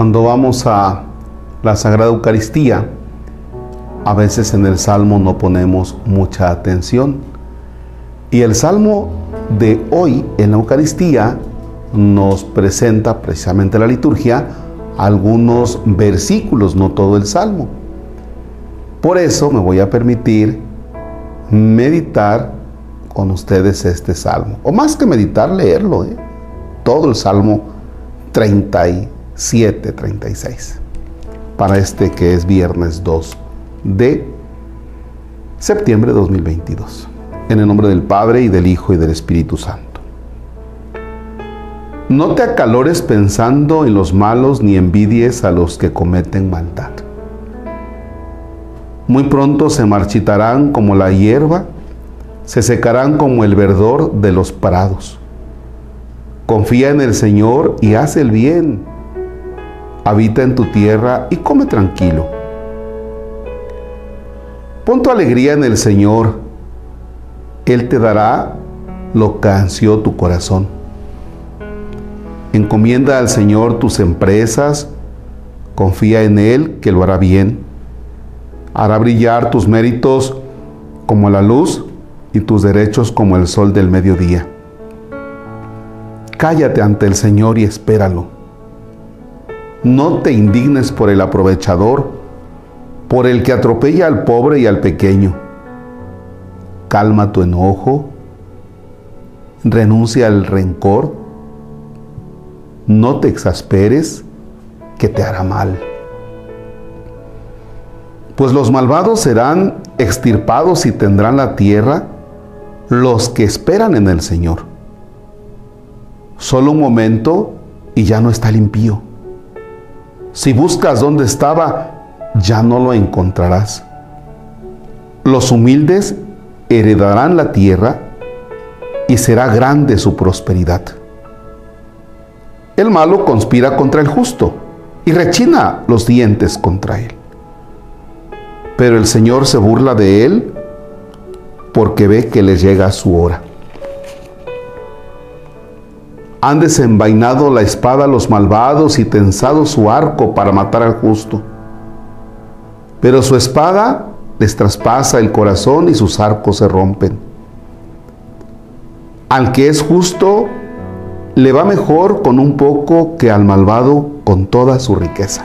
Cuando vamos a la Sagrada Eucaristía, a veces en el Salmo no ponemos mucha atención. Y el Salmo de hoy en la Eucaristía nos presenta precisamente la liturgia algunos versículos, no todo el Salmo. Por eso me voy a permitir meditar con ustedes este Salmo. O más que meditar, leerlo. ¿eh? Todo el Salmo 37, 36. Para este que es viernes 2 de septiembre de 2022. En el nombre del Padre y del Hijo y del Espíritu Santo. No te acalores pensando en los malos ni envidies a los que cometen maldad. Muy pronto se marchitarán como la hierba, se secarán como el verdor de los prados. Confía en el Señor y haz el bien. Habita en tu tierra y come tranquilo. Pon tu alegría en el Señor. Él te dará lo que ansió tu corazón. Encomienda al Señor tus empresas, confía en Él que lo hará bien. Hará brillar tus méritos como la luz y tus derechos como el sol del mediodía. Cállate ante el Señor y espéralo. No te indignes por el aprovechador, por el que atropella al pobre y al pequeño. Calma tu enojo, renuncia al rencor no te exasperes, que te hará mal. Pues los malvados serán extirpados y tendrán la tierra los que esperan en el Señor. Solo un momento y ya no está el impío. Si buscas donde estaba, ya no lo encontrarás. Los humildes heredarán la tierra y será grande su prosperidad. El malo conspira contra el justo y rechina los dientes contra él. Pero el Señor se burla de él porque ve que le llega su hora. Han desenvainado la espada los malvados y tensado su arco para matar al justo. Pero su espada les traspasa el corazón y sus arcos se rompen. Al que es justo le va mejor con un poco que al malvado con toda su riqueza.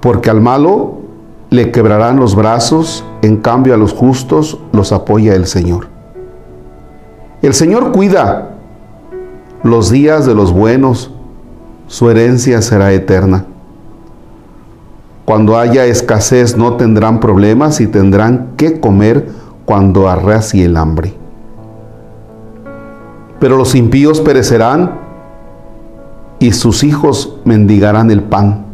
Porque al malo le quebrarán los brazos, en cambio a los justos los apoya el Señor. El Señor cuida los días de los buenos, su herencia será eterna. Cuando haya escasez no tendrán problemas y tendrán que comer cuando arrasie el hambre pero los impíos perecerán y sus hijos mendigarán el pan.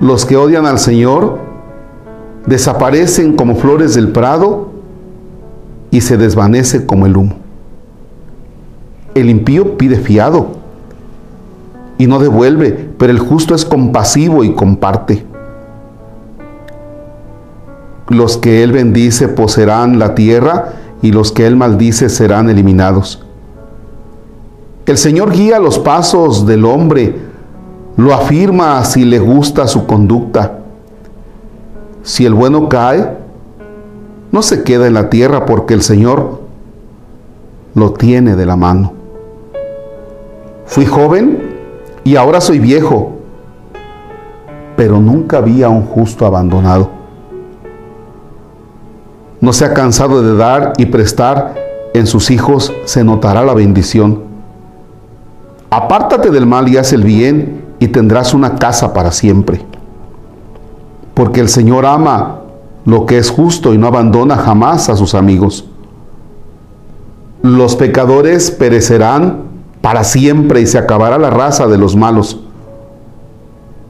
Los que odian al Señor desaparecen como flores del prado y se desvanece como el humo. El impío pide fiado y no devuelve, pero el justo es compasivo y comparte. Los que él bendice poseerán la tierra y los que él maldice serán eliminados. El Señor guía los pasos del hombre, lo afirma si le gusta su conducta. Si el bueno cae, no se queda en la tierra porque el Señor lo tiene de la mano. Fui joven y ahora soy viejo, pero nunca vi a un justo abandonado no se ha cansado de dar y prestar, en sus hijos se notará la bendición. Apártate del mal y haz el bien y tendrás una casa para siempre. Porque el Señor ama lo que es justo y no abandona jamás a sus amigos. Los pecadores perecerán para siempre y se acabará la raza de los malos.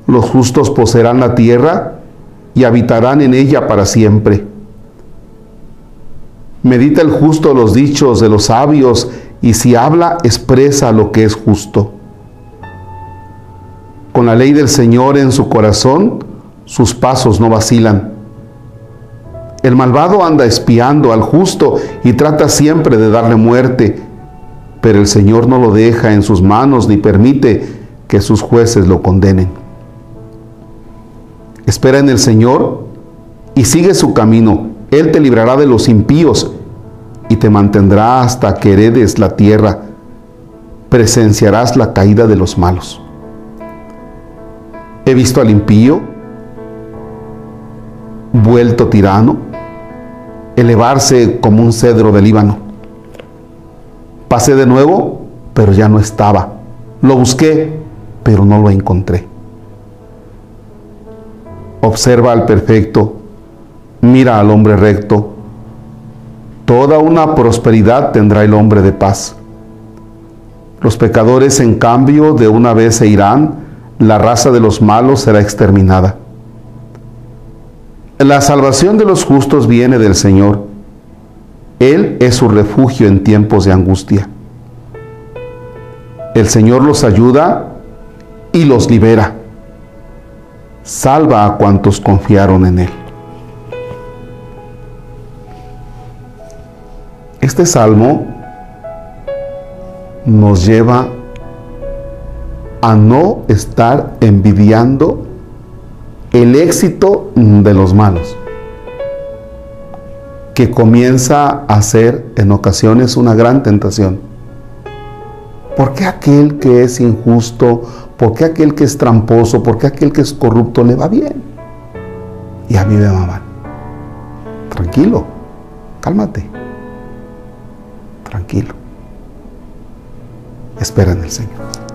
Los justos poseerán la tierra y habitarán en ella para siempre. Medita el justo los dichos de los sabios y si habla, expresa lo que es justo. Con la ley del Señor en su corazón, sus pasos no vacilan. El malvado anda espiando al justo y trata siempre de darle muerte, pero el Señor no lo deja en sus manos ni permite que sus jueces lo condenen. Espera en el Señor y sigue su camino. Él te librará de los impíos y te mantendrá hasta que heredes la tierra. Presenciarás la caída de los malos. He visto al impío vuelto tirano, elevarse como un cedro del Líbano. Pasé de nuevo, pero ya no estaba. Lo busqué, pero no lo encontré. Observa al perfecto, mira al hombre recto. Toda una prosperidad tendrá el hombre de paz. Los pecadores, en cambio, de una vez se irán, la raza de los malos será exterminada. La salvación de los justos viene del Señor. Él es su refugio en tiempos de angustia. El Señor los ayuda y los libera. Salva a cuantos confiaron en Él. Este salmo nos lleva a no estar envidiando el éxito de los malos, que comienza a ser en ocasiones una gran tentación. ¿Por qué aquel que es injusto, por qué aquel que es tramposo, por qué aquel que es corrupto le va bien? Y a mí me va mal. Tranquilo, cálmate. Tranquilo. Espera en el Señor.